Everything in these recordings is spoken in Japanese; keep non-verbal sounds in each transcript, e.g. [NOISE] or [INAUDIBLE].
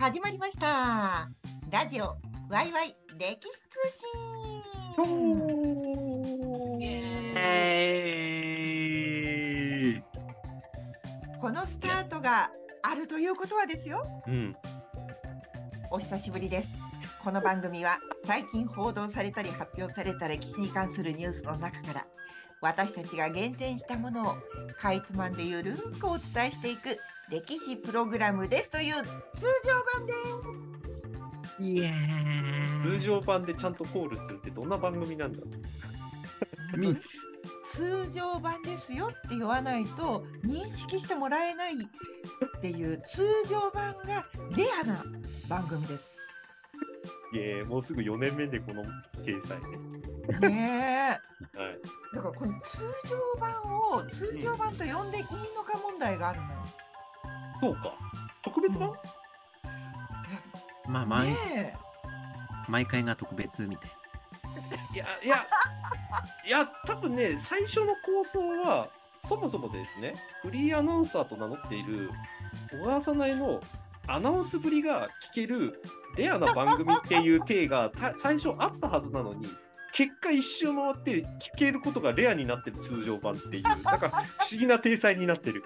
始まりました。ラジオワイワイ歴史通信。えこのスタートがあるということはですよ。うん。お久しぶりです。この番組は最近報道されたり発表された歴史に関するニュースの中から私たちが厳選したものをかいつまんでゆるーくお伝えしていく歴史プログラムですという通常版ですイエーイ通常版でちゃんとコールするってどんな番組なんだ？ミツ通常版ですよって言わないと認識してもらえないっていう通常版がレアな番組です。いえ、もうすぐ4年目でこの掲載ね。ねえ。はい。だからこの通常版を通常版と呼んでいいのか問題があるのよ。そうか。特別版、まあ毎ね毎回が特別みたいいや、いや、いや、多分ね、最初の構想は、そもそもですね、フリーアナウンサーと名乗っている小川さないのアナウンスぶりが聞けるレアな番組っていう体がた最初あったはずなのに、結果一周回って聞けることがレアになってる通常版っていう、なんか不思議な体裁になってる。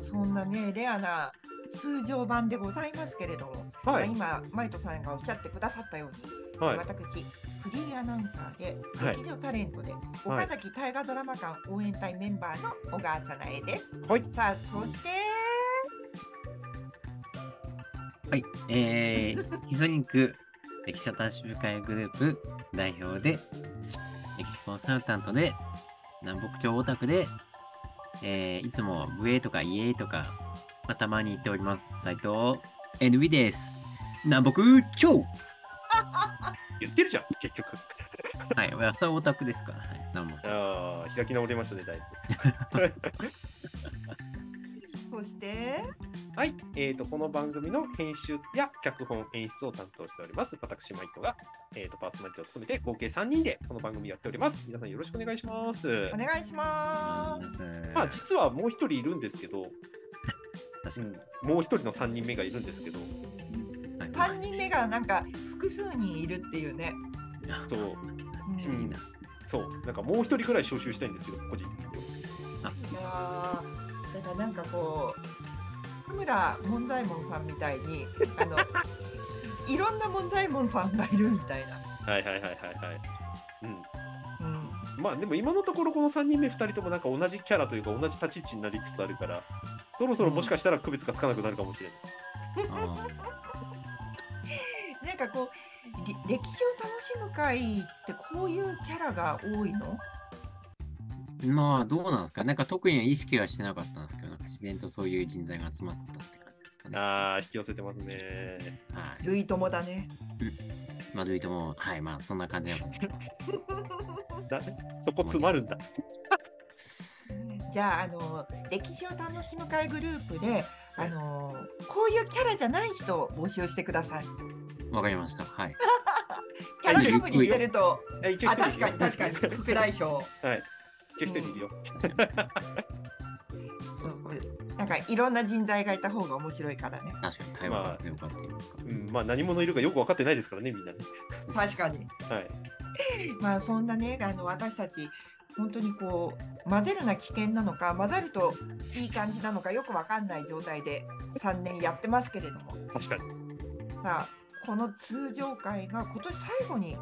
そんなねレアな通常版でございますけれども、はい。まあ今マイトさんがおっしゃってくださったように、はい。私フリーアナウンサーではい劇場タレントで、岡崎大河ドラマ館応援隊メンバーの小川さなえです。はい。さあそしてはいえー、ヒソニック歴史探集会グループ代表で歴史コンサルタントで南北朝オタクで、えー、いつもブエとかイエーとか、まあ、たまに言っております。斉藤。NB です。南北朝 [LAUGHS] 言ってるじゃん、結局。[LAUGHS] はい、いやそれはオタクですから、はい、南北ああ、開き直りましたね、だいぶ。[LAUGHS] そして？はい、えー、とこの番組の編集や脚本演出を担当しております。私マイトが、えー、とパーソナリティを務めて合計3人でこの番組やっております。皆さんよろしくお願いします。お願いします。まあ実はもう一人いるんですけど、確かに、もう一人の3人目がいるんですけど。はい。三人目がなんか複数人いるっていうね。そう。うん。そう。なんかもう一人くらい招集したいんですけど個人的にいやー。だからなんかこう田村門左衛門さんみたいにあの [LAUGHS] いろんな門左衛門さんがいるみたいな。はいはいはいはいはい。うん。うん、まあでも今のところこの3人目2人ともなんか同じキャラというか同じ立ち位置になりつつあるからそろそろもしかしたら区別がつかなくなるかもしれない。あ [LAUGHS] なんかこうり歴史を楽しむ会ってこういうキャラが多いの？ーまあどうなんですか？なんか特には意識はしてなかったんですけどなんか自然とそういう人材が集まったって感じですかねあー引き寄せてますねはい類友だね。まあ、どういとも、はい、まあ、そんな感じなの。なそこ詰まるんだじゃああの歴史を楽しむ会グループであのこういうキャラじゃない人を募集してください。わかりました。はい。[LAUGHS] キャラかぶりしてるとあ確かに確かに副代表。はい。一応一人いるよ。なんかいろんな人材がいた方が面白いからね。確かに、対話がよかったというか。うん、まあ何者いるかよく分かってないですからね、みんなね。確かに。はい。[LAUGHS] まあそんなねあの私たち本当にこう混ぜるな危険なのか混ざるといい感じなのかよくわかんない状態で3年やってますけれども確かに。さあこの通常会が今年最後に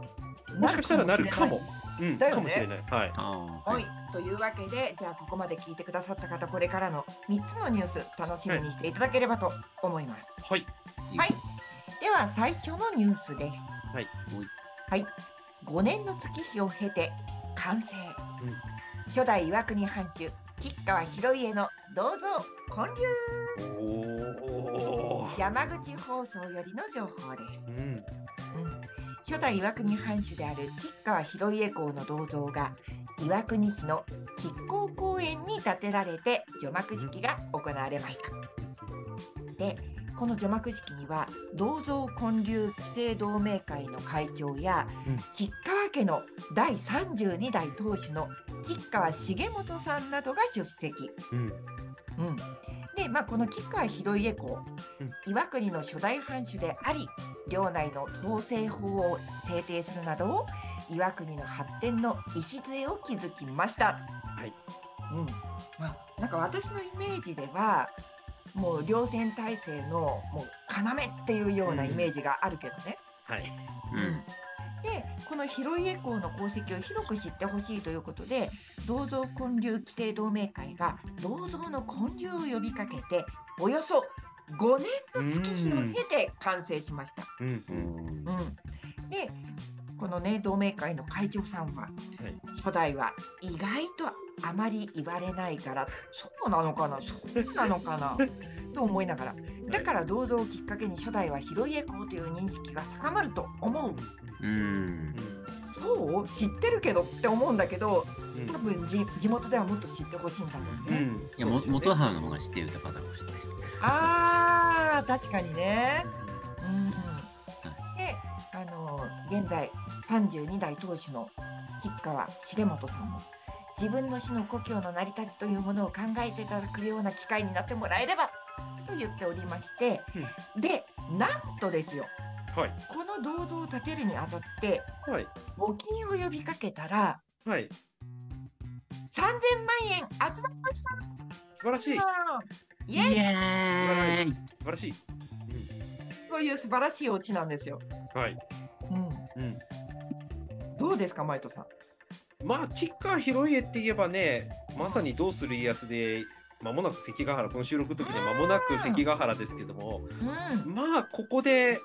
もしかしたらなるかも。うん、だよねかもしれない。はい。はい、というわけでじゃあここまで聞いてくださった方これからの3つのニュース楽しみにしていただければと思います。はい。はい、では最初のニュースです。はい。はい、5年の月日を経て完成。初代岩国藩主吉川広家の銅像建立。山口放送よりの情報ですう。ん。うん初代岩国藩主である吉川広家公の銅像が岩国市の吉光公園に建てられて除幕式が行われました。でこの除幕式には銅像建立規制同盟会の会長や、うん吉川家の第32代当主の吉川重元さんなどが出席。うんうん、で、まあ、この吉川広家公、うん岩国の初代藩主であり領内の統制法を制定するなど岩国の発展の礎を築きました。はいうんまあ、なんか私のイメージではもう両戦体制のもう要っていうようなイメージがあるけどね。はいうん。でこの広家公の功績を広く知ってほしいということで銅像建立規制同盟会が銅像の建立を呼びかけておよそ5年の月日を経て完成しました。うん。ううん。うん、でこのね同盟会の会長さんははい。初代は意外とあまり言われないからそうなのかな？そうなのかな？[LAUGHS] と思いながら。だから銅像をきっかけに初代は広家公という認識が高まると思ううん。そう知ってるけどって思うんだけどうん多分じ地元ではもっと知ってほしいんだろうね。うんいや、も元母の方が知ってる方かもしれないです。あー確かにね。うん、であの現在32代当主の吉川重元さんも自分の死の故郷の成り立ちというものを考えていただくような機会になってもらえればと言っておりまして、でなんとですよはいこの銅像を建てるにあたってはい。募金を呼びかけたらはい。3000万円集まりました。素晴らしい。イエイ。イエーイ。素晴らしい。とい。う素晴らしいオチなんですよ。はい。うん、うん。どうですか、マイトさん。まあ吉川広家って言えばねまさに「どうする家康」で間もなく関ヶ原この収録の時で間もなく関ヶ原ですけどもうん、まあここで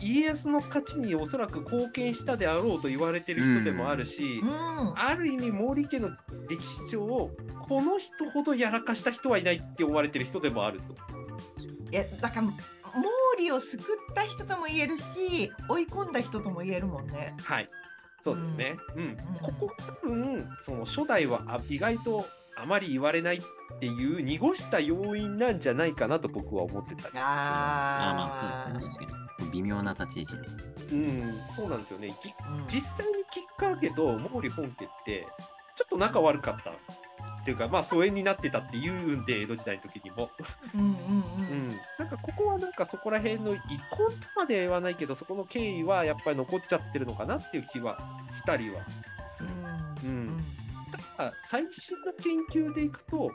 家康の勝ちにおそらく貢献したであろうと言われてる人でもあるし、うん、ある意味毛利家の歴史上をこの人ほどやらかした人はいないって思われてる人でもあると。いや、だから、毛利を救った人とも言えるし、追い込んだ人とも言えるもんね。はいそうですね。うん。うんここ多分その初代はあ意外とあまり言われないっていう濁した要因なんじゃないかなと僕は思ってたりするああまあ、そうですね。確かに。微妙な立ち位置で。うん、そうなんですよね。ぎうん実際に吉川家と毛利本家ってちょっと仲悪かったっていうかまあ疎遠になってたっていうんで江戸時代の時にも、うんうんううんん、なんかここはなんかそこら辺の遺恨とまでは言わないけどそこの経緯はやっぱり残っちゃってるのかなっていう気はしたりはする。うんうんただ最新の研究でいくと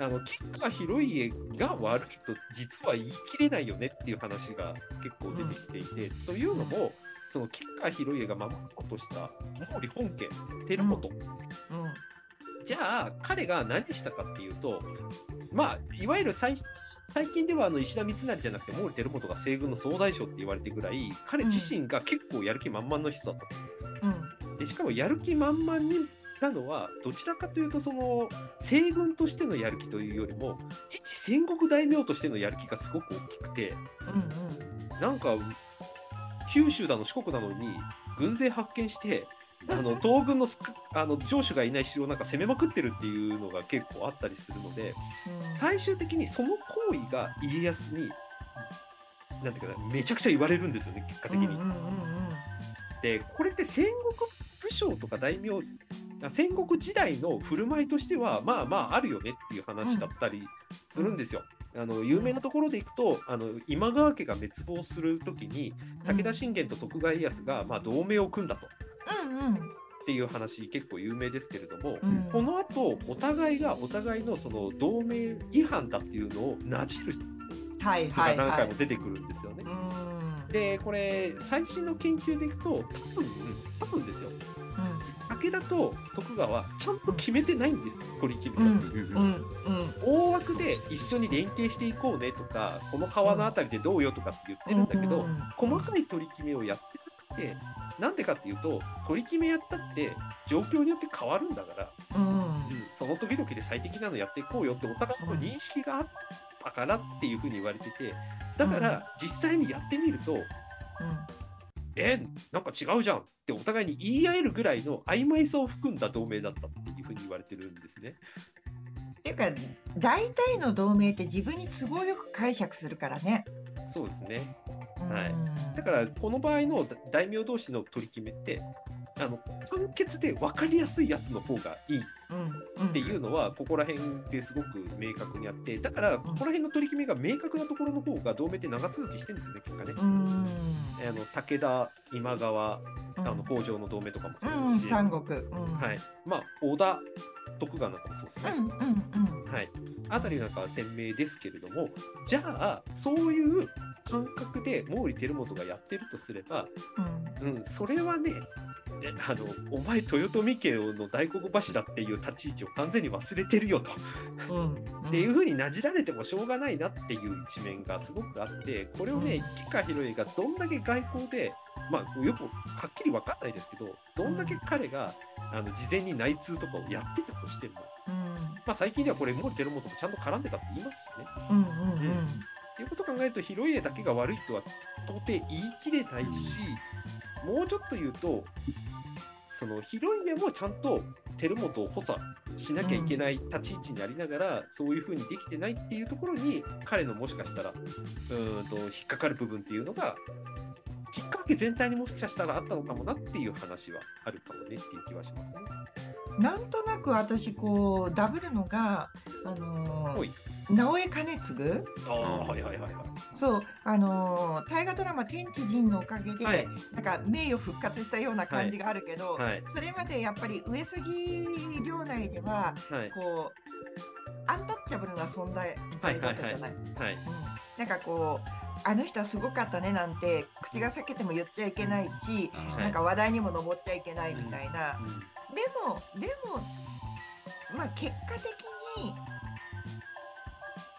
あの吉川広家が悪いと実は言い切れないよねっていう話が結構出てきていて、というのもその吉川広家が守ろうとした毛利本家輝元、うん。じゃあ彼が何したかっていうとまあいわゆる最最近ではあの石田三成じゃなくて毛利輝元が西軍の総大将って言われてぐらい彼自身が結構やる気満々の人だったと。うん。でしかもやる気満々になのはどちらかというとその西軍としてのやる気というよりも一戦国大名としてのやる気がすごく大きくてうんなんか九州だの四国なのに軍勢発見してあの [LAUGHS] 東軍のすあの城主がいない城をなんか攻めまくってるっていうのが結構あったりするのでうん。最終的にその行為が家康になんていうかなめちゃくちゃ言われるんですよね結果的に。うんうんうんでこれって戦国武将とか大名あ戦国時代の振る舞いとしてはまあまああるよねっていう話だったりするんですよ。あの有名なところでいくとあの今川家が滅亡する時に武田信玄と徳川家康がまあ同盟を組んだと。うんうん。っていう話結構有名ですけれども、うん。この後お互いがお互いのその同盟違反だっていうのをなじる人はいが何はい。はい回も出てくるんですよね。うん。でこれ最新の研究でいくと多分多分ですよ武田と徳川はちゃんと決めてないんですよ取り決めたっていう。うん。うん。大枠で一緒に連携していこうねとかこの川のあたりでどうよとかって言ってるんだけど、うん。細かい取り決めをやってなくてなんでかっていうと取り決めやったって状況によって変わるんだから、うん。うん。その時々で最適なのやっていこうよってお互いの認識があったからっていうふうに言われててだから実際にやってみると、えなんか違うじゃんってお互いに言い合えるぐらいの曖昧さを含んだ同盟だったっていうふうに言われてるんですね。っていうか大体の同盟って自分に都合よく解釈するからね。そうですねうんはいだからこの場合の大名同士の取り決めってあの簡潔で分かりやすいやつの方がいい。っていうのはここら辺ですごく明確にあって。だからここら辺の取り決めが明確なところの方が同盟って長続きしてるんですよね結果ね。うん。あの武田今川うん。あの北条の同盟とかもそううんですし、三国。うん。はい、まあ織田徳川なんかもそうですね。はい、あたりなんかは鮮明ですけれどもじゃあそういう感覚で毛利輝元がやってるとすれば、うん。うん、それはねえあのお前豊臣家の大黒柱っていう立ち位置を完全に忘れてるよと、うん。っていうふうになじられてもしょうがないなっていう一面がすごくあってこれをねうん。吉川宏恵がどんだけ外交でまあよくはっきり分かんないですけどどんだけ彼があの事前に内通とかをやってたとしても、うん。まあ、最近ではこれ毛利輝元もちゃんと絡んでたって言いますしね。うんうんっていうことを考えると広家だけが悪いとは到底言い切れないし、もうちょっと言うとその広家もちゃんと輝本を補佐しなきゃいけない立ち位置にありながら、そういうふうにできてないっていうところに彼のもしかしたらうんと引っかかる部分っていうのがきっかけ全体にもしかしたらあったのかもなっていう話はあるかもねっていう気はしますね。なんとなく私こうダブルのがあのー直江兼次？ああはいはいはいはい。そうあのー大河ドラマ「天地人」のおかげで、はい。なんか名誉復活したような感じがあるけど、はい。それまでやっぱり上杉領内でははい。こうアンタッチャブルな存在在だったじゃない。はい。うん。なんかこうあの人はすごかったねなんて口が裂けても言っちゃいけないし、あなんか話題にも上っちゃいけないみたいな、うんでもでもまあ結果的に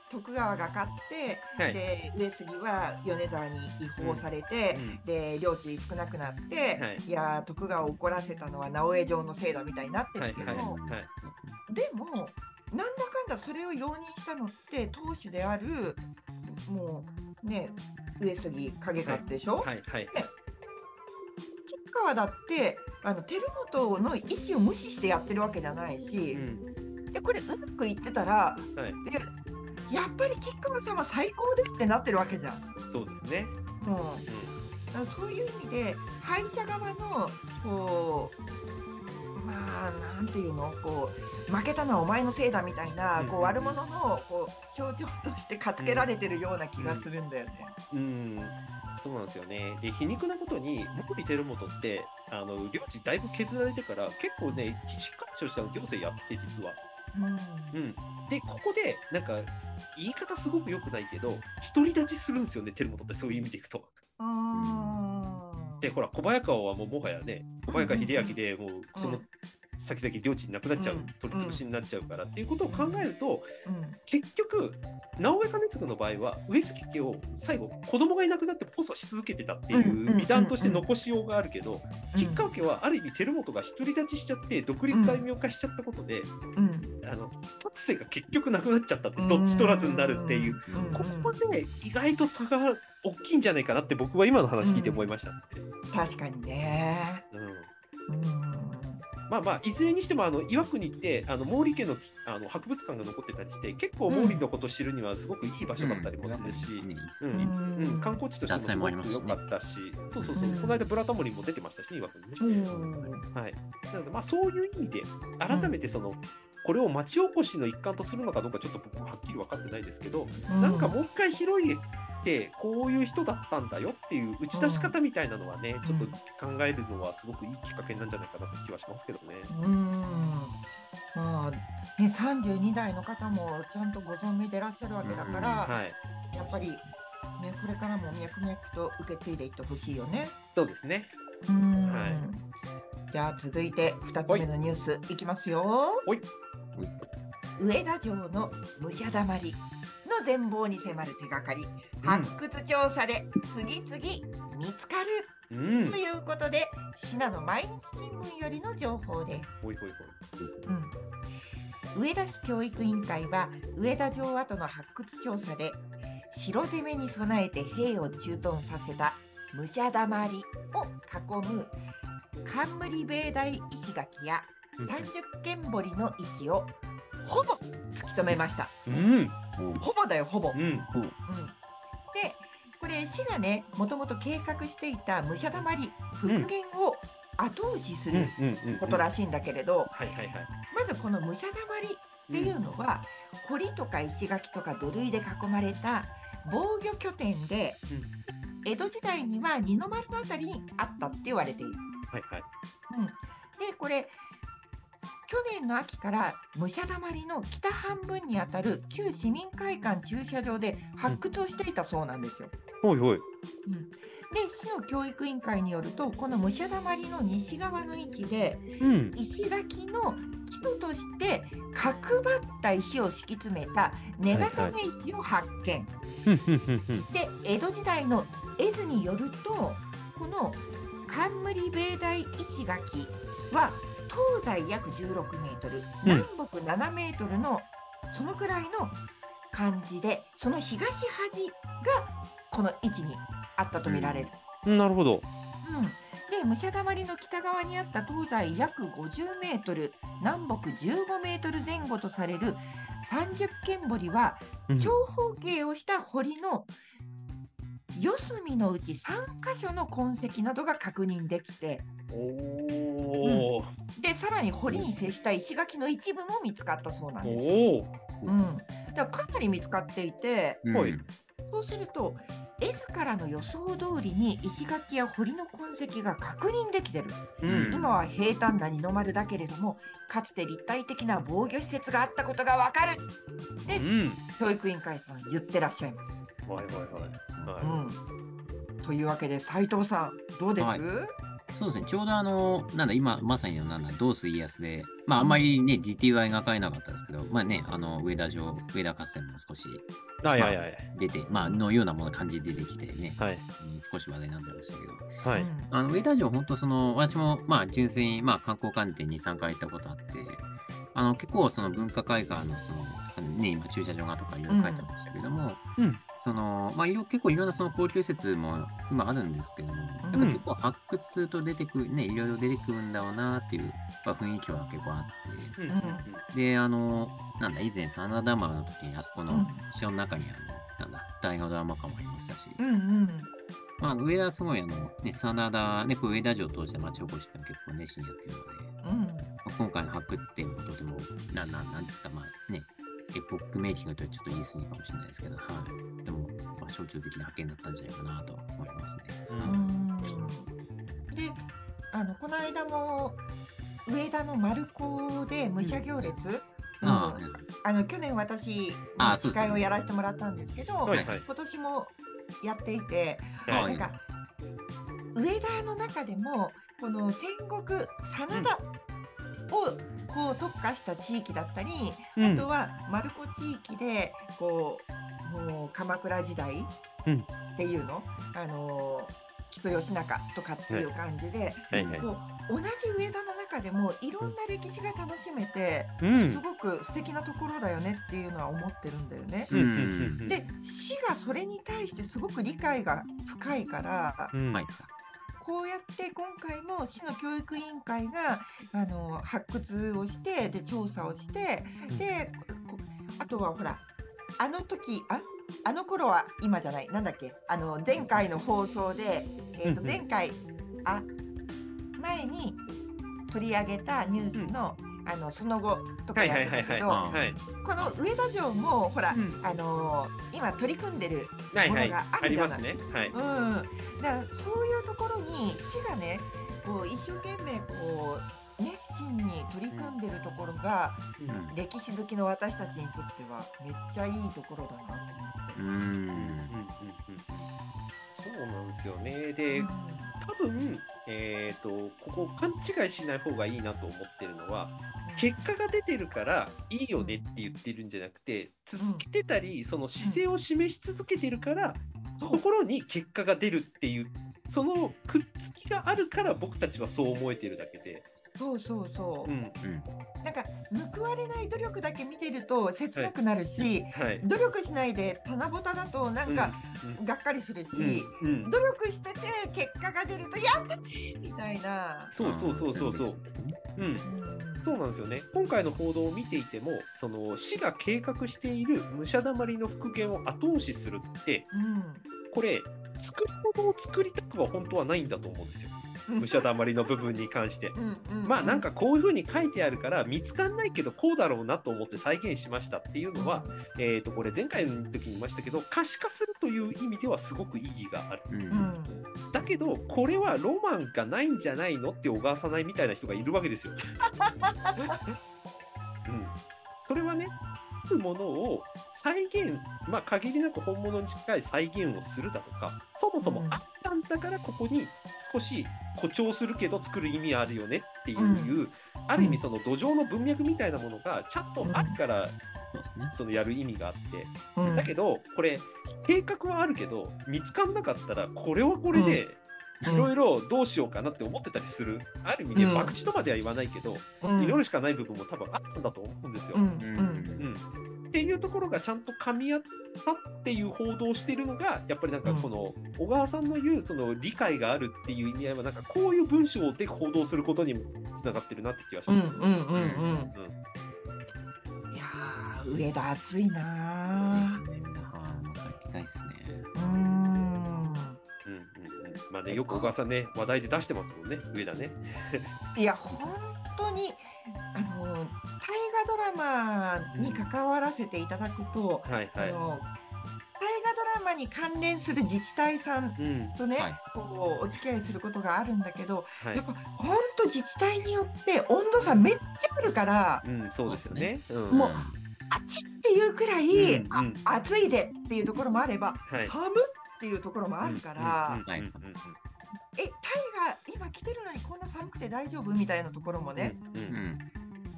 徳川が勝って、はい。で上杉は米沢に違法されて、うん。で領地少なくなって、はい。い、やー徳川を怒らせたのは直江城のせいだみたいになってはいはいるけど、はい。でもなんだかんだそれを容認したのって当主であるもうね上杉景勝でしょ、はいはい吉川だってあの輝元の意思を無視してやってるわけじゃないし、うん。でこれうまくいってたらはい。でやっぱり吉川さんは最高ですってなってるわけじゃん。そうですね。うん。うん。そういう意味で敗者側のこうまあなんていうのこう負けたのはお前のせいだみたいな、うんこう悪者のこう象徴としてかつけられてるような気がするんだよね。うん、そうなんですよね。で、皮肉なことに、毛利輝元って、あの領地だいぶ削られてから、結構ね、しっかりとした行政やってて、実は。うんうん、で、ここで、なんか、言い方すごく良くないけど、独り立ちするんですよね、輝元って、そういう意味でいくと。あーで、ほら、小早川はもうもはやね、小早川秀明でもう、そのうん先々領地なくなっちゃう、うん。取り潰しになっちゃうからっていうことを考えると、うん。結局直江兼続の場合は上杉家を最後子供がいなくなっても補佐し続けてたってうんいう美談として残しようがあるけどうん。吉川家はある意味輝元が独り立ちしちゃって独立大名化しちゃったことで、うん。あの突世が結局なくなっちゃったってどっち取らずになるっていう。ここまで意外と差が大きいんじゃないかなって僕は今の話聞いて思いました。確かにね。うん。うんまあまあいずれにしてもあの岩国ってあの毛利家のあの博物館が残ってたりして結構毛利のことを知るにはすごくいい場所だったりもするし、うん。観光地としてもすごく良かったし、そうそうそう、うん。この間ブラタモリも出てましたしね、岩国ね。はい。なので、まあそういう意味で、改めてその、これを町おこしの一環とするのかどうかちょっと僕もはっきり分かってないですけど、なんかもう一回広いってこういう人だったんだよっていう打ち出し方みたいなのはね、ちょっと考えるのはすごくいいきっかけなんじゃないかなって気はしますけどね。うんまあね、32代の方もちゃんとご存命でいらっしゃるわけだから、はい。やっぱり、ね、これからも脈々と受け継いでいってほしいよね。そうですね。うんはいじゃあ続いて2つ目のニュースいきますよ。上田城の武者だまりの全貌に迫る手がかり、発掘調査で次々見つかるうんと。いうことで、信濃毎日新聞よりの情報です。ほいほいほい。うん、上田市教育委員会は上田城跡の発掘調査で城攻めに備えて兵を駐屯させた武者だまりを囲む冠米大石垣や三十間堀の位置をほぼ突き止めました。うん。ほぼだよ、ほぼ。うん。うん、でこれ市がねもともと計画していた武者だまり復元を後押しすうんることらしいんだけれど、はいはいはい。まずこの武者だまりっていうのは、堀とか石垣とか土塁で囲まれた防御拠点で、江戸時代には二の丸のあたりにあったって言われている。はいはい。うん、でこれ去年の秋から武者だまりの北半分にあたる旧市民会館駐車場で発掘をしていたそうなんですよ。ほいほい。うん、で市の教育委員会によるとこの武者だまりの西側の位置でうん。石垣の基礎として角張った石を敷き詰めた根固め石を発見。ふんふんふんふんで江戸時代の絵図によるとこの冠米大石垣は東西約16メートル、南北7メートルのそのくらいの感じでその東端がこの位置にあったと見られる。なるほど。うん、で武者だまりの北側にあった東西約50メートル南北15メートル前後とされる30間堀はうん長方形をした堀の四隅のうち3箇所の痕跡などが確認できておお。でさらに堀に接した石垣の一部も見つかったそうなんですよ。おお。うん、だからかなり見つかっていてうんはいそうすると絵図からの予想通りに石垣や堀の痕跡が確認できてる。うん。今は平坦な二の丸だけれどもかつて立体的な防御施設があったことがわかるでうん。教育委員会さんは言ってらっしゃいます。はいはいはい。うはん、というわけで斉藤さんどうです、はいそうですね、ちょうどあの、なんだ、今、まさにの、なんだ、どうす家康で、まあ、あんまりね、ディティは描かれなかったですけど、まあね、あの、上田城、上田合戦も少しい。はいはいはい。出て、まあ、のようなもの感じで出てきてね、はい。うん少し話題になってましたけど、はい。うんあの、上田城、本当その、私も、まあ、純粋に、まあ、観光観点に3回行ったことあって、あの、結構、その文化会館の、そのね、今、駐車場がとかいろいろ書いてましたけども、うんその、まあ、いろ結構いろんなその高級施設も今あるんですけども、やっぱり結構発掘すると出てくる、ね、いろいろ出てくるんだろうなっていう、まあ、雰囲気は結構あって、うんうんで、あの、なんだ、以前、真田丸の時に、あそこのうん。城の中にあの、なんだ、大河ドラマ館もありましたし、うんうん。まあ、上田はすごい、あの、ね、真田、ね、こう上田城を通して町おこしって結構熱心にやってるので、うん。まあ今回の発掘っていうのもとても、な、ななんですか、まあね、エポックメイキングとはちょっと言い過ぎかもしれないですけど、はい。でも、まあ、象徴的な発見だったんじゃないかなと思いますね。ううんんであのこの間も上田の丸子で武者行列、あうんあの去年私司会をやらせてもらったんですけど、はいはい。今年もやっていて、はないんか上田の中でもこの戦国真田をこう特化した地域だったり、うん。あとは丸子地域でこうもう鎌倉時代うん。っていうの、あの木曽義仲とかっていう感じで、はい。はい。こう同じ上田の中でもいろんな歴史が楽しめて、うん。すごく素敵なところだよねっていうのは思ってるんだよね。うんうんうん。で市がそれに対してすごく理解が深いから、うん。はい。こうやって今回も市の教育委員会があの発掘をしてで調査をしてうん。でこあとはほらあの時ああの頃は今じゃないなんだっけあの前回の放送で、えー、とうんうん。前回あ前に取り上げたニュースの,、あのその後とかはいや。ってたけど、はい。この上田城もほら、うんあの今取り組んでる。ものがああるじゃない。うん、だからそういうところに市がねこう一生懸命こう熱心に取り組んでるところが、うん歴史好きの私たちにとってはめっちゃいいところだなと思ってうーうんうんうんん。そうなんですよね。で、うん多分、えっ、と、ここ勘違いしない方がいいなと思ってるのは、結果が出てるからいいよねって言ってるんじゃなくて、続けてたり、その姿勢を示し続けてるから、そうところに結果が出るっていう、そのくっつきがあるから僕たちはそう思えてるだけで。そうそうそう、うん。なんか報われない努力だけ見てると切なくなるし、はい。努力しないで棚ぼただとなんかうん、がっかりするし、うんうん努力してて結果が出るとやったねみたいな。そうそうそうそうそう。うん。うんそうなんですよね。今回の報道を見ていても、その市が計画している武者だまりの復元を後押しするって、うんこれ作り物を作りたくは本当はないんだと思うんですよ武者だまりの部分に関して。まあなんかこういう風に書いてあるから見つかんないけどこうだろうなと思って再現しましたっていうのは、えー、とこれ前回の時に言いましたけど可視化するという意味ではすごく意義がある。うんうんだけどこれはロマンがないんじゃないのって小川さないみたいな人がいるわけですよ。[LAUGHS] うん、それはねあるものを再現まあ限りなく本物に近い再現をするだとかそもそもあったんだからここに少し誇張するけど作る意味あるよねっていう、ある意味その土壌の文脈みたいなものがちゃんとあるからそのやる意味があって。うん。だけどこれ計画はあるけど見つかんなかったらこれはこれでうんいろいろどうしようかなって思ってたりする。ある意味でうん。博打とまでは言わないけどうん。祈るしかない部分も多分あったんだと思うんですよ。うん。うん。うん。っていうところがちゃんと噛み合ったっていう報道をしているのがやっぱりなんかこの小川さんの言うその理解があるっていう意味合いはなんかこういう文章で報道することにもつながってるなって気がしうんます。うんうん。うん。うん。いやー上田熱いなですね。すね。うんまあねよく小川さんね話題で出してますもんね上田ね。いや本当にあの大河ドラマに関わらせていただくと、はいはい。あの大河ドラマに関連する自治体さんうんとね、はい。こうお付き合いすることがあるんだけど、はい。やっぱ本当自治体によって温度差めっちゃあるから、うん、そうですよね。うん。もうあっちっていうくらい、うんうん。あ暑いでっていうところもあれば、はい。寒っていうところもあるから、えタイが今来てるのにこんな寒くて大丈夫みたいなところもね、うんうんうん。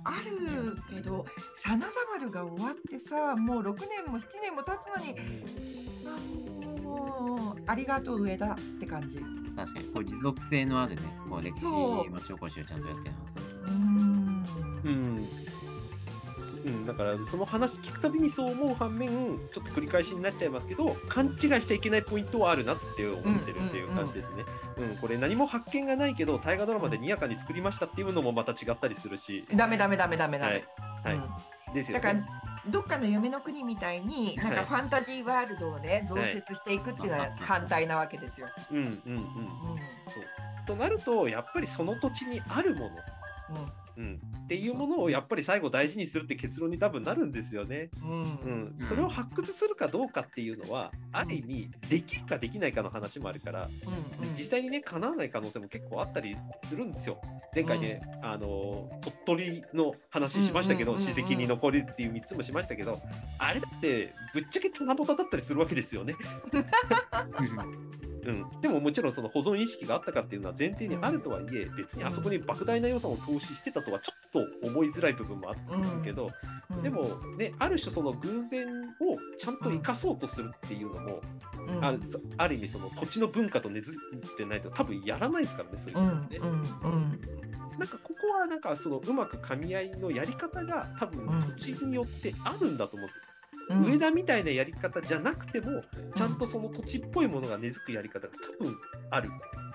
あるけど真田丸が終わってさもう6年も7年も経つのにあもうありがとう上田って感じ。う確かに、こう持続性のあるね、こう歴史町おこしをちゃんとやってます。ーん。うんうん、だからその話聞くたびにそう思う反面ちょっと繰り返しになっちゃいますけど勘違いしちゃいけないポイントはあるなって思ってるっていう感じですね。うんこれ何も発見がないけど大河ドラマでにやかに作りましたっていうのもまた違ったりするし。ダメダメダメダメダメ。はいはいうんですよだからね。どっかの夢の国みたいになんはいかファンタジーワールドをね増設していくっていうのは反対なわけですよ。うんうんうん。うんそうとなるとやっぱりその土地にあるもの、うん、っていうものをやっぱり最後大事にするって結論に多分なるんですよね。うんうんうん、それを発掘するかどうかっていうのは、ある意味できるかできないかの話もあるから、うんうん実際にね叶わない可能性も結構あったりするんですよ。前回ね、あの鳥取の話しましたけど、うんうんうんうん史跡に残るっていう3つもしましたけどあれだってぶっちゃけ棚ぼただったりするわけですよね。[LAUGHS] うん、でももちろんその保存意識があったかっていうのは前提にあるとはいえ、別にあそこに莫大な予算を投資してたとはちょっと思いづらい部分もあったりするけど、うん。でもねある種その偶然をちゃんと生かそうとするっていうのも、うん。あある意味その土地の文化と根付いてないと多分やらないですからねそういううのね。んうんうん。なんかここはなんかそのうまく噛み合いのやり方が多分うん。土地によってあるんだと思うんですよ。うん。上田みたいなやり方じゃなくてもちゃんとその土地っぽいものが根付くやり方が多分ある。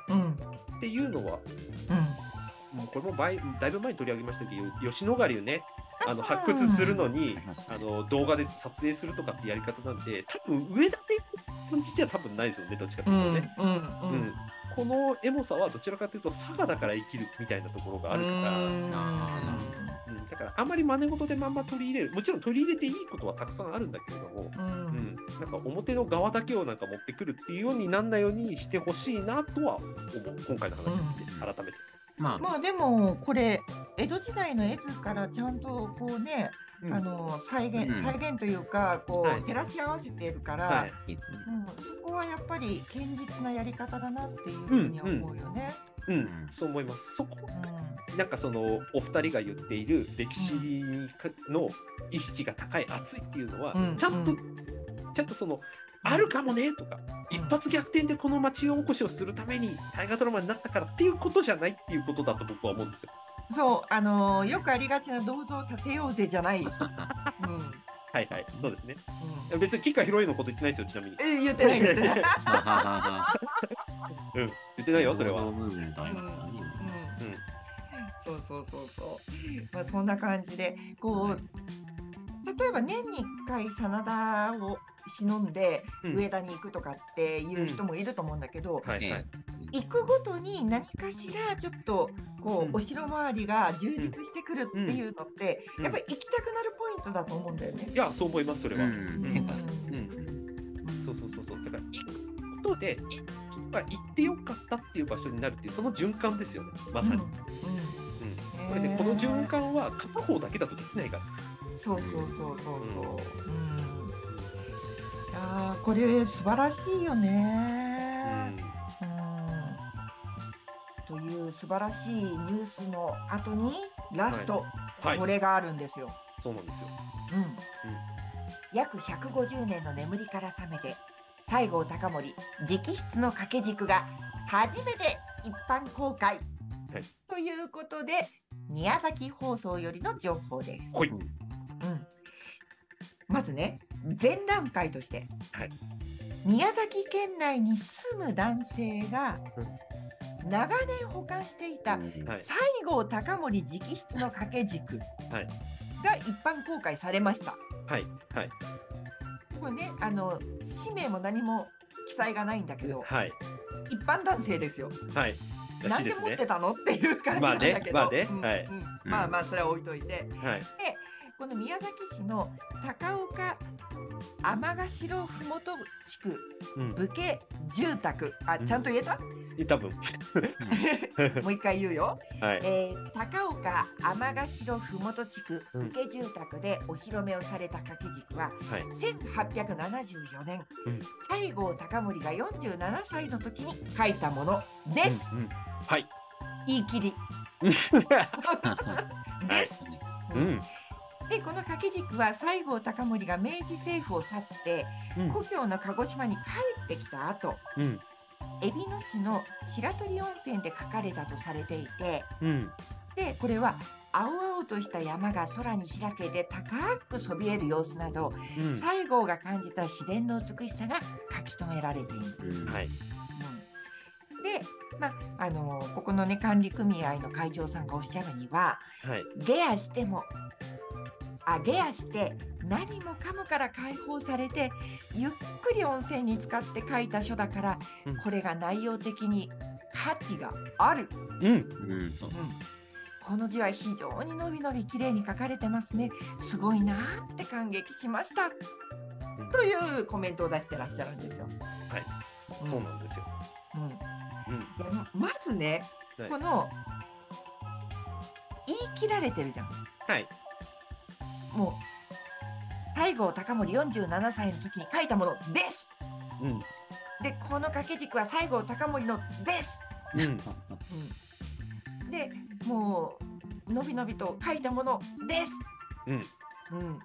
うん。っていうのはうん。もうこれもだいぶ前に取り上げましたけど吉野ヶ里をねあの発掘するのにあの動画で撮影するとかってやり方なんで多分上田っていう感じじゃ多分ないですよねどっちかってういうん。とね。うん。うんこのエモさはどちらかというと佐賀だから生きるみたいなところがあるから、うん。あだからあんまり真似事でまんま取り入れる。もちろん取り入れていいことはたくさんあるんだけれども、うん。うん、なんか表の側だけをなんか持ってくるっていうようになんないようにしてほしいなとは思う。今回の話を見てうん改めて。まあ、まあでもこれ江戸時代の絵図からちゃんとこうね、うん。あの再現、うん。再現というかこう、はい。照らし合わせてるから、はい。うん、そこはやっぱり堅実なやり方だなっていうふうには思うよね。うん。うん。そう思います。そこ、うなんかそのお二人が言っている歴史にかの意識が高い熱いっていうのは、うん。ちゃんと、うちゃんとそのあるかもねとか、一発逆転でこの町おこしをするために大河ドラマになったからっていうことじゃないっていうことだと僕は思うんですよ。ん、そうあのーよくありがちな銅像を建てようぜじゃない。[LAUGHS] うんはいはい、そうですね。うん、別に吉川ヒロイのこと言ってないですよ、ちなみに。え言ってない言ってない。ははははうん、言ってないよ、それは。想像ムーブメントありますからね。うんそうそうそうそう。まあそんな感じでこう例えば年に1回真田を忍んでうん上田に行くとかっていう人もいると思うんだけど。行くごとに何かしらちょっとこう、うんお城周りが充実してくるっていうのって、うんやっぱり行きたくなるポイントだと思うんだよね。いや、そう思います、それは。ううんん、変化。うん。そうそうそうそう。だから、行くことで、い人が行ってよかったっていう場所になるっていう、その循環ですよね、まさに。うんうんうん。これで、この循環は片方だけだとできないから。そうそうそうそうそう。うん。いやーこれ素晴らしいよね。うん。という素晴らしいニュースの後にラスト、はいこ。れがあるんですよ。そうなんですよ。うん。約150年の眠りから覚めて西郷隆盛直筆の掛け軸が初めて一般公開、はいということで宮崎放送よりの情報です。ほい。うん、まずね前段階として、はい宮崎県内に住む男性が長年保管していたはい。西郷隆盛直筆の掛け軸はいが一般公開されました。はい。はい。これねあの氏名も何も記載がないんだけどはい。一般男性ですよ。はい。なんで持って。たの？っていう感じなんだけど、まあねうんまあねはいうんまあまあそれは置いといてはい。この宮崎市の高岡天ヶ城ふもと地区うん。武家住宅あちゃんと言えた、多分。[LAUGHS] もう一回言うよ、はい。えー高岡天ヶ城ふもと地区うん武家住宅でお披露目をされた掛け軸ははい。1874年、うん西郷隆盛が47歳の時に書いたものです、うんうん。はい。言い切りはい [LAUGHS] です、ううんん。でこの掛け軸は西郷隆盛が明治政府を去ってうん故郷の鹿児島に帰ってきた後うん。海老野市の白鳥温泉で書かれたとされていてうん。でこれは青々とした山が空に開けて高くそびえる様子などうん。西郷が感じた自然の美しさが書き留められています。はい。うんで、まああのここのね管理組合の会長さんがおっしゃるにははい。してもあ下野して何もかもから解放されてゆっくり温泉に浸かって書いた書だから、うんこれが内容的に価値がある、うん。うん。この字は非常にのびのび綺麗に書かれてますねすごいなーって感激しました、んというコメントを出してらっしゃるんですよ。はい。んそうなんですよ。うんうん。いやままずね、はいこの言い切られてるじゃん。はい。もう西郷隆盛47歳の時に書いたものです。うん。でこの掛け軸は西郷隆盛のです。うん。でもうのびのびと書いたものです。うん。うん、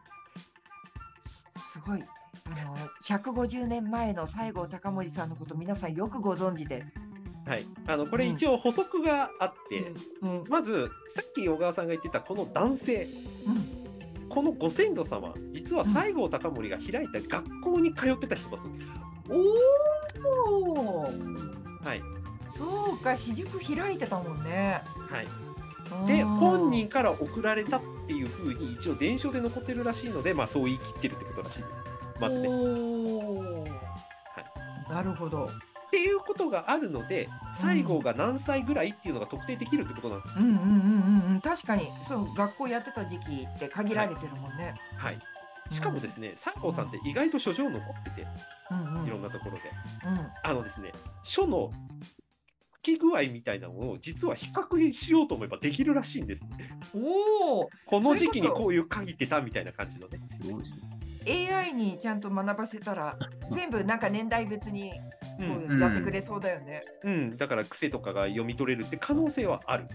すすごいあの150年前の西郷隆盛さんのこと皆さんよくご存知で。はい。あの、これ一応補足があって、うんうんまず、さっき小川さんが言ってたこの男性、うんこのご先祖様、実は西郷隆盛が開いた学校に通ってた人だそうです。おおはい。そうか私塾開いてたもんね。はい。うんで、本人から送られたっていうふうに一応伝承で残ってるらしいので、まあそう言い切ってるってことらしいです。まずね。っおーなるほど。ていうことがあるので、西郷が何歳ぐらいっていうのが特定できるってことなんですよ。うんうんうんうんうん確かにそう学校やってた時期って限られてるもんね。はい。しかもですね、西郷さんって意外と書状残ってて、うんうんいろんなところで。うんあのですね、書の書き具合みたいなのを実は比較しようと思えばできるらしいんです。おおこの時期にこういう書いてたみたいな感じのね。すごいですね。AI にちゃんと学ばせたら [LAUGHS] 全部なんか年代別にう、こうんやってくれそうだよね。うん、だから癖とかが読み取れるって可能性はある。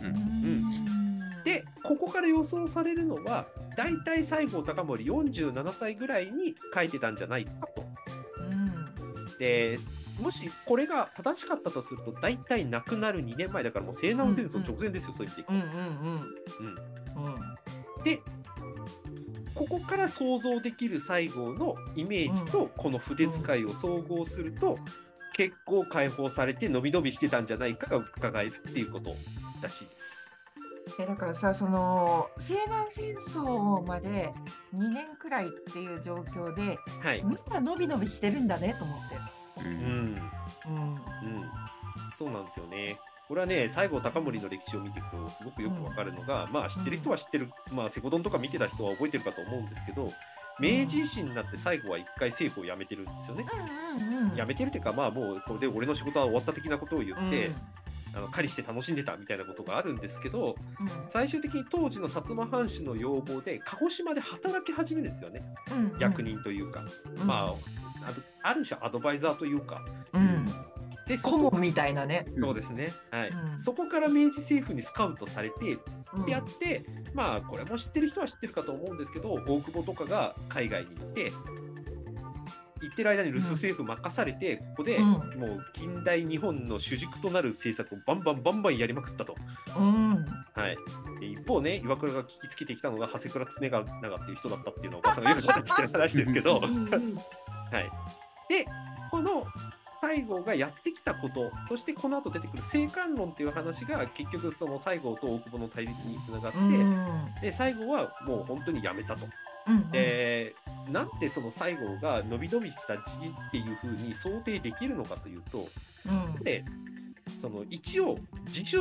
うん。ん。で、ここから予想されるのは、だいたい西郷隆盛47歳ぐらいに書いてたんじゃないかと。うん。で、もしこれが正しかったとすると、だいたい亡くなる2年前だからもう西南戦争直前ですよ、そう言っていくうんと。うんうん。うん。で、ここから想像できる西郷のイメージとこの筆使いを総合すると、結構解放されて伸び伸びしてたんじゃないかが伺えるっていうことらしいです。えだからさその西南戦争まで2年くらいっていう状況ではい。みんな伸び伸びしてるんだねと思って。う。うんん。うんうん。そうなんですよね。これはね、西郷隆盛の歴史を見ていくと、すごくよくわかるのが、まあ知ってる人は知ってる、まあセコドンとか見てた人は覚えてるかと思うんですけど、明治維新になって最後は一回政府を辞めてるんですよね。うんうんうん。辞めてるっていうか、まあもうこれで俺の仕事は終わった的なことを言って、あの狩りして楽しんでたみたいなことがあるんですけど、うん。最終的に当時の薩摩藩主の要望で鹿児島で働き始めるんですよね、うん役人というか、うん。まあある種アドバイザーというか。うんで顧問みたいなね。そうですね、はい。うん。そこから明治政府にスカウトされてうん。やって、まあこれも知ってる人は知ってるかと思うんですけど大久保とかが海外に行って行ってる間に留守政府任されて、ここで、うんもう近代日本の主軸となる政策をバンバンバンバンやりまくったと。うん。はい、で一方ね、岩倉が聞きつけてきたのが長谷倉常長っていう人だったっていうのをお母さんがよく話してる話ですけど、はい、うん。うん。で、この西郷がやってきたこと、そしてこの後出てくる生還論っていう話が結局その西郷と大久保の対立につながって、うん。で西郷はもう本当にやめたと。うんで、なんてその西郷が伸び伸びした字っていうふうに想定できるのかというと、うん。でその一応自主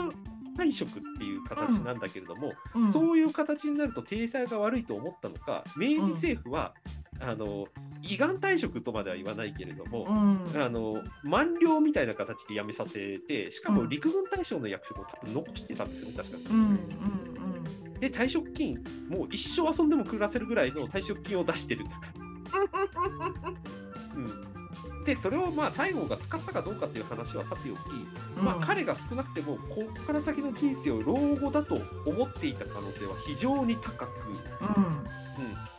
退職っていう形なんだけれども、うん。そういう形になると体裁が悪いと思ったのか明治政府は、あの依願退職とまでは言わないけれども、うん。あの満了みたいな形で辞めさせてしかもうん陸軍大将の役職を多分残してたんですよね確か。に。うんうん。で退職金もう一生遊んでも暮らせるぐらいの退職金を出してる。[LAUGHS] うん、でそれをまあ西郷が使ったかどうかっていう話はさておき、うん。まあ、彼が少なくてもここから先の人生を老後だと思っていた可能性は非常に高く、うんうん、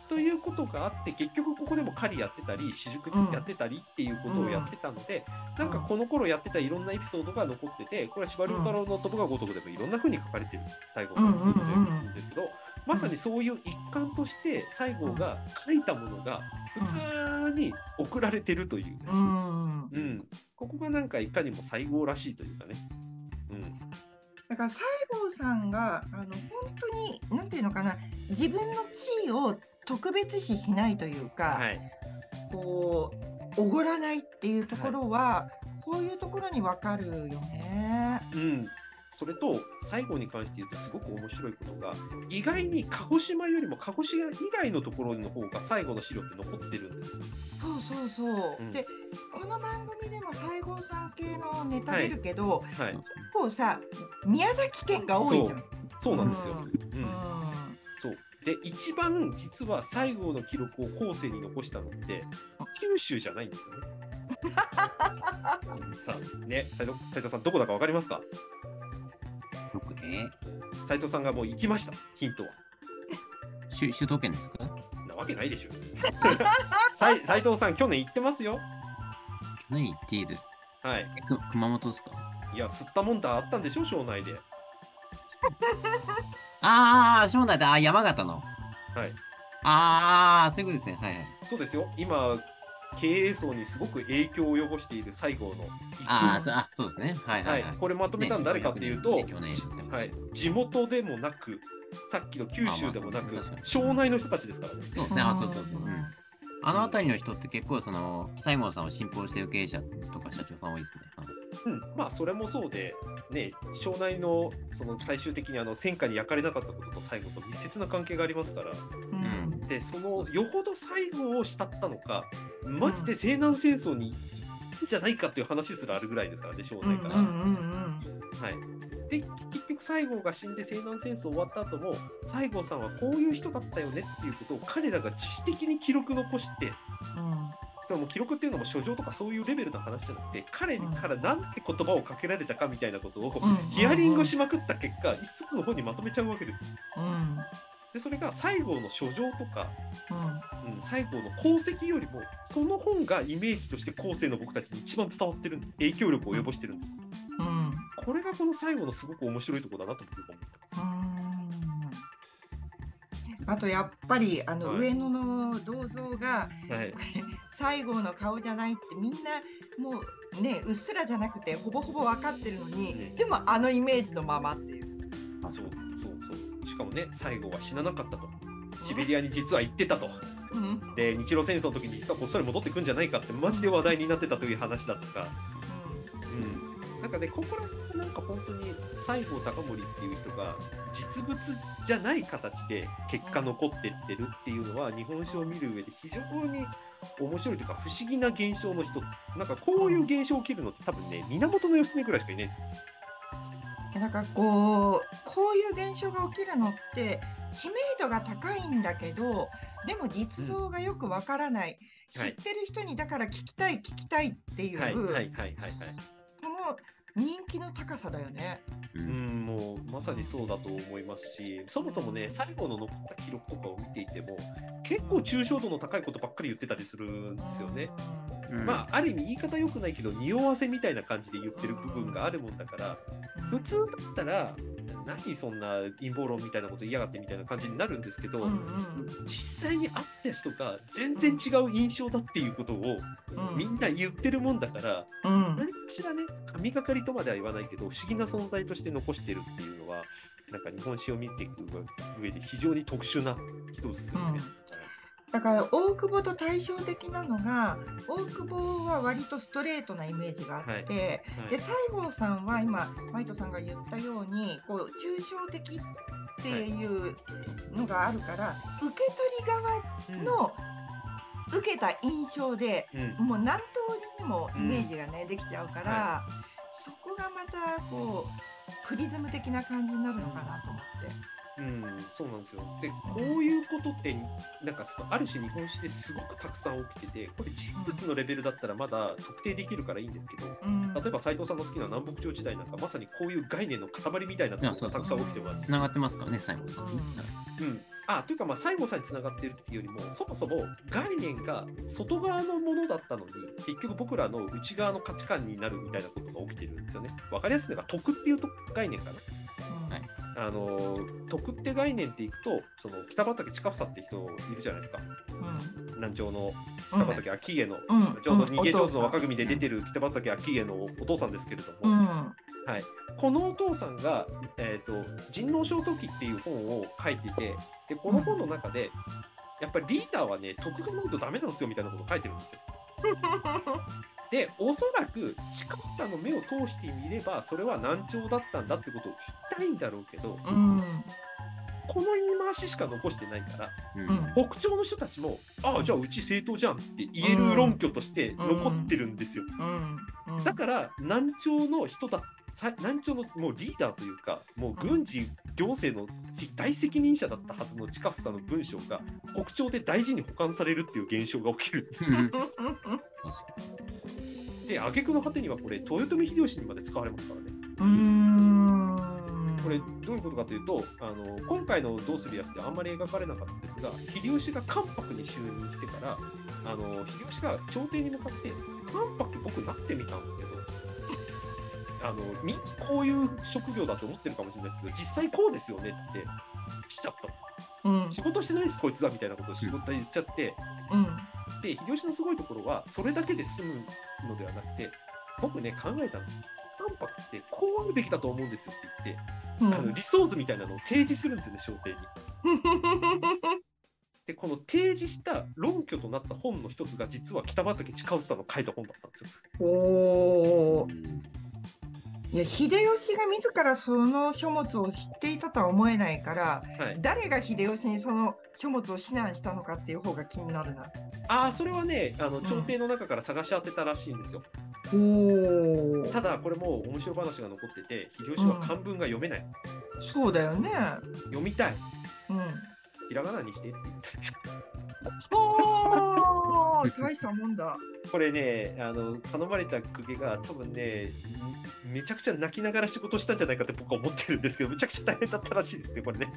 ということがあって結局ここでも狩りやってたり私塾やってたりっていうことをやってたので、なんかこの頃やってたいろんなエピソードが残っててこれは司馬遼太郎の「飛ぶが如く」でもいろんな風に書かれてる最後のエピソードでうんうんうんんですけど、まさにそういう一環として西郷が書いたものが普通に送られてるという、うん。うん、ここがなんかいかにも西郷らしいというかね。うんだから西郷さんがあの本当になんていうのかな自分の地位を特別視しないというか、はいこうおごらないっていうところは、こういうところにわかるよね。うん、それと最後に関して言うとすごく面白いことが意外に鹿児島よりも鹿児島以外のところの方が最後の資料って残ってるんです。そうそうそう。うんでこの番組でも西郷さん系のネタ出るけど、はい、結構さ宮崎県が多いじゃん。そうなんですよ。ううんん、そうで一番実は西郷の記録を後世に残したのって九州じゃないんですよね。[LAUGHS] さあね斉藤斉藤さんどこだかわかりますか？僕ね、斉藤さんがもう行きましたヒントは。首首都圏ですか？なわけないでしょ。[LAUGHS] 斉斉藤さん去年行ってますよ。何言っているはい。えく熊本ですか？いや吸ったもんだあったんでしょ庄内で。[LAUGHS] ああ、庄内だ。あー山形の。はい。ああ、そういうことですね。はいはい。そうですよ。今、経営層にすごく影響を及ぼしている西郷のああ、そうですね。はいははいいはい。これまとめたの誰かっていうと、ね去年じ去年やってましたはい、地元でもなく、さっきの九州でもなくあまあ庄内の人たちですからね。そうですね。あ、そうそうそう。うんあの辺りの人って結構その西郷さんを信奉している経営者とか社長さん多いですね。うん、まあそれもそうで、ね、庄内のその最終的にあの戦火に焼かれなかったことと西郷と密接な関係がありますから、うん。でそのよほど西郷を慕ったのか、マジで西南戦争に行くんじゃないかっていう話すらあるぐらいですからね、庄うんうん内から。うん。はい、で結局西郷が死んで西南戦争終わった後も西郷さんはこういう人だったよねっていうことを彼らが自主的に記録残してうんそれも記録っていうのも書状とかそういうレベルの話じゃなくて彼から何て言葉をかけられたかみたいなことをうん。ヒアリングしまくった結果一冊の本にまとめちゃうわけです。うん。でそれが西郷の書状とか、うん。うん、西郷の功績よりもその本がイメージとして後世の僕たちに一番伝わってる影響力を及ぼしてるんです。うんこれがこの西郷のすごく面白いところだなと僕は思った。う。んあとやっぱりあのはい。上野の銅像がはい。西郷の顔じゃないってみんなもうねうっすらじゃなくてほぼほぼ分かってるのに、ねでもあのイメージのままっていう。そう。そうしかもね最後は死ななかったと。シベリアに実は行ってたと。うん。で日露戦争の時に実はこっそり戻ってくんじゃないかってマジで話題になってたという話だとか、うん、なんかねここら辺なんか本当に西郷隆盛っていう人が実物じゃない形で結果残ってってるっていうのは日本史を見る上で非常に面白いというか不思議な現象の一つ。なんかこういう現象起きるのって多分ね源義経ぐらいしかいないんですよ。でなんかこうこういう現象が起きるのって知名度が高いんだけどでも実像がよくわからない、知はい。ってる人にだから聞きたい聞きたいっていう、はい。はい。はい。はい。はい。人気の高さだよね。ううんん、もうまさにそうだと思いますし、そもそもね、最後の残った記録とかを見ていても、結構抽象度の高いことばっかり言ってたりするんですよね。うんまあ、ある意味言い方良くないけど、匂わせみたいな感じで言ってる部分があるもんだから、うん普通だったら、何そんな陰謀論みたいなこと言いやがってみたいな感じになるんですけど、うんうん。実際に会った人が全然違う印象だっていうことをうん。みんな言ってるもんだから、うん。何かしらね、神がかりとまでは言わないけど、不思議な存在として残してるっていうのは、なんか日本史を見ていく上で非常に特殊な人ですよね。だから大久保と対照的なのが大久保は割とストレートなイメージがあって、はい。はい。で西郷さんは今マイトさんが言ったようにこう抽象的っていうのがあるから、受け取り側の受けた印象で、うん。もう何通りにもイメージがね、できちゃうから、そこがまたこうプリズム的な感じになるのかなと思って。うん、そうなんですよ。で、こういうことって、なんかそのある種日本史ですごくたくさん起きてて、これ人物のレベルだったらまだ特定できるからいいんですけど、うん例えば斉藤さんの好きな南北朝時代なんかまさにこういう概念の塊みたいなこといやそうそうがたくさん起きてますつ。ながってますからね、西郷さんね。うん、あというかまあ西郷さんにつながってるっていうよりもそもそも概念が外側のものだったのに結局僕らの内側の価値観になるみたいなことが起きてるんですよね。わかりやすいのが徳っていうと概念かな。うんはいあの徳って概念っていくとその北畠近房って人いるじゃないですか。うん。南朝の北畠顕家の、うん。ちょうど逃げ上手の若うん。組で出てる北畠顕家のお父さんですけれども、うん。このお父さんが「えー、と人王小時」っていう本を書いててでこの本の中で、やっぱりリーダーはね徳がないとダメなんですよみたいなことを書いてるんですよ。[LAUGHS] でおそらく近房の目を通してみればそれは難聴だったんだってことを言いたいんだろうけどうん。この言い回ししか残してないからうん。うん。北朝の人たちも「ああじゃあうち正当じゃん」って言える論拠として残ってるんですよ。うん。うん。だから南朝の人ださ南朝のもうリーダーというかもう軍事行政の大責任者だったはずの近房の文章が北朝で大事に保管されるっていう現象が起きるんです。う [LAUGHS] で挙句の果てにはこれ豊臣秀吉にまで使われますからね。うんこれどういうことかというとあの今回の「どうするやつ」ってあんまり描かれなかったんですが秀吉が関白に就任してからあの秀吉が朝廷に向かって「関白僕なってみたんですけどあのみこういう職業だと思ってるかもしれないですけど実際こうですよね」ってしちゃった。うん。仕事してないですこいつはみたいなことを仕事で言っちゃって。うん。で秀吉のすごいところはそれだけで済むのではなくて僕ね考えたんです。関白ってこうあるべきだと思うんですよって言ってうん。あの理想図みたいなのを提示するんですよね、小廷に。で、この提示した論拠となった本の一つが、実は北畠近房の書いた本だったんですよ。おおいや秀吉が自らその書物を知っていたとは思えないからはい、誰が秀吉にその書物を指南したのかっていう方が気になるな。ああ、それはね、あの朝廷の中から探し当てたらしいんですよ。おおただ、これも面白い話が残ってて、秀吉は漢文が読めない。そうだよね。読みたい。うん。ひらがなにしてって言って。ああ、[LAUGHS] 大したもんだ。これね、あの頼まれた公家が多分ね、めちゃくちゃ泣きながら仕事したんじゃないかって僕は思ってるんですけど、めちゃくちゃ大変だったらしいですね、これね。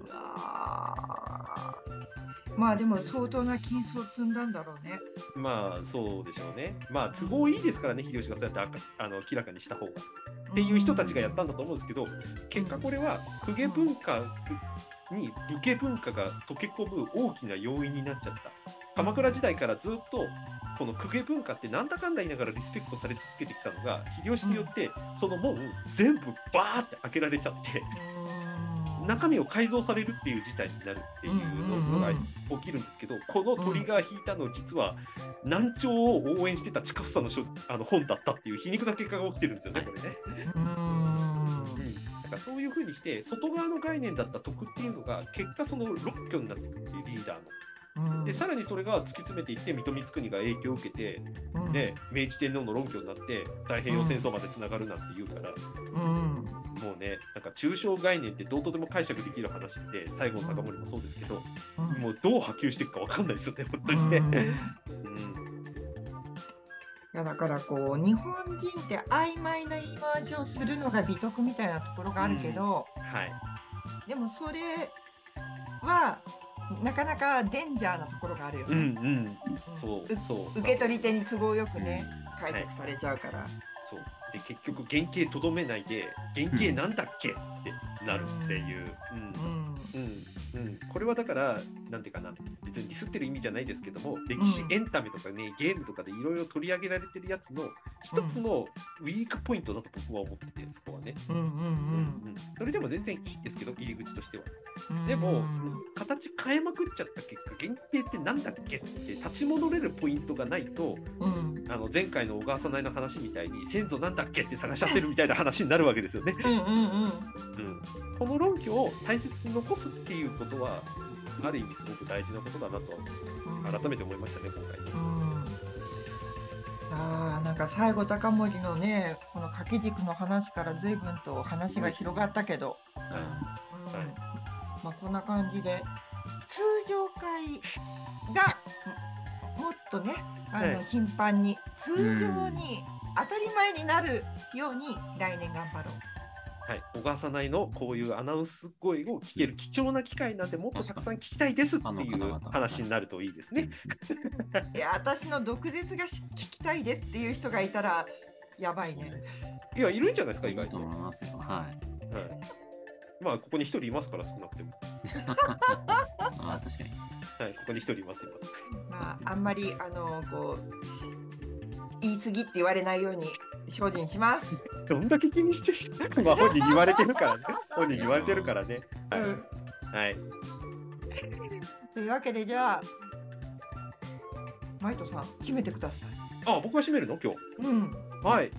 うわーまあでも相当な金子を積んだんだろうね。まあそうでしょうね。まあ都合いいですからね、秀吉がそうやってああの明らかにした方が。っていう人たちがやったんだと思うんですけど、結果これは公家文化に武家文化が溶け込む大きな要因になっちゃった。鎌倉時代からずっとこの公家文化ってなんだかんだ言いながらリスペクトされ続けてきたのが秀吉によってその門全部バーって開けられちゃってう中身を改造されるっていう事態になるっていうのが起きるんですけど、このトリガー引いたの実は難聴を応援してた近房のあの本だったっていう皮肉な結果が起きてるんですよね、これね。からそういうふうにして外側の概念だった徳っていうのが結果その六挙になっていくっていうリーダーの。うん。でさらにそれが突き詰めていって水戸光圀が影響を受けて、うん。ね、明治天皇の論拠になって太平洋戦争までつながるなんて言うから、うん。もうねなんか抽象概念ってどうとでも解釈できる話って西郷隆盛もそうですけど、うん。もうどう波及していくかわかんないですよね本当にね。うんいうんやだからこう日本人って曖昧な言い回しをするのが美徳みたいなところがあるけど、はい。でもそれはなかなかデンジャーなところがあるようんね。うん。そうそう。受け取り手に都合よくねう解釈されちゃうから。そう。で結局原型とどめないで原型なんだっけってなるっていう。うん。うんうん。うん、これはだから、なんていうかな、別にディスってる意味じゃないですけども、歴史エンタメとかね、ゲームとかでいろいろ取り上げられてるやつの一つのウィークポイントだと僕は思ってて、そこはね。うんうんうん。それでも全然いいんですけど、入り口としては。うん。でも、うん形変えまくっちゃった結果、原型ってなんだっけって立ち戻れるポイントがないと、うん。あの前回の小川さないの話みたいに、先祖なんだっけって探しちゃってるみたいな話になるわけですよね。うんうんうん。うん、この論拠を大切に残すっていうことはある意味すごく大事なことだなとうん改めて思いましたね今回。あーなんか西郷隆盛のねこの掛け軸の話から随分と話が広がったけど、まあ、こんな感じで通常会がももっとねあの、はい。頻繁に通常に当たり前になるように来年頑張ろう。はい、小川さないのこういうアナウンス声を聞ける貴重な機会なんでもっとたくさん聞きたいですっていう話になるといいですね。いや私の毒舌がし聞きたいですっていう人がいたらやばいね。いやいるんじゃないですか意外と。はい、思いますよ。はい。まあここに一人いますから少なくても。ああ、確かに。はい、ここに一人いますよ。まああんまりあのこう言い過ぎって言われないように精進します。どんだけ気にしてる [LAUGHS] まあ本人言われてるからね。[LAUGHS] 本人言われてるからね。はい。うんはい、というわけでじゃあマイトさん締めてください。あ僕が締めるの？今日。うんはい。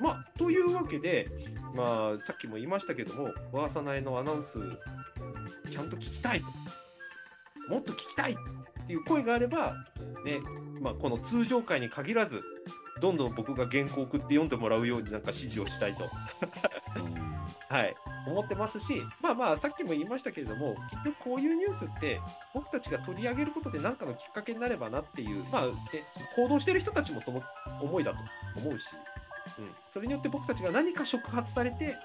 まあ、というわけで、まあ、さっきも言いましたけども、小川さないのアナウンス、ちゃんと聞きたいと、もっと聞きたいっていう声があれば、ね、まあ、この通常会に限らず、どんどん僕が原稿を送って読んでもらうようになんか指示をしたいと、はい、思ってますし、まあまあ、さっきも言いましたけれども、結局こういうニュースって、僕たちが取り上げることで何かのきっかけになればなっていう、まあ、ね、行動してる人たちもその思いだと思うし、うん、それによって僕たちが何か触発されて、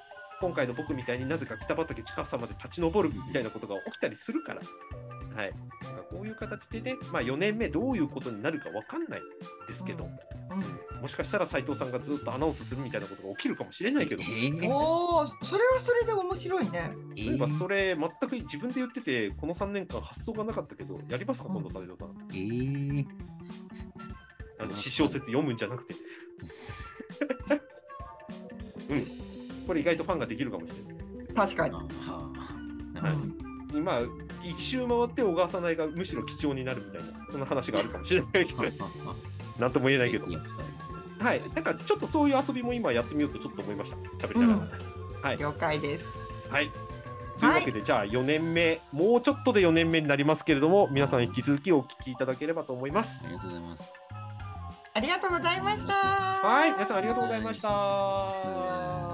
今回の僕みたいになぜか北畠近さまで立ち上るみたいなことが起きたりするから、はい、なんかこういう形でね、まあ、4年目どういうことになるか分かんないですけど、うんもしかしたら斉藤さんがずっとアナウンスするみたいなことが起きるかもしれないけど、えー。おおそれはそれで面白いね。え例えばーそれ全く自分で言っててこの3年間発想がなかったけどやりますか今度斉藤さん。えー。あの詩小説読むんじゃなくて。[LAUGHS] うん。これ意外とファンができるかもしれない。確かに。あはい。うん今一周回って小川さないがむしろ貴重になるみたいなそんな話があるかもしれないけど [LAUGHS] なんとも言えないけどはいなんかちょっとそういう遊びも今やってみようとちょっと思いました喋りながら、はい了解です。はい。というわけで、じゃあ4年目、もうちょっとで4年目になりますけれども、皆さん引き続きお聞きいただければと思いますあり。がとうございます。ありがとうございました。はい、皆さんありがとうございました。は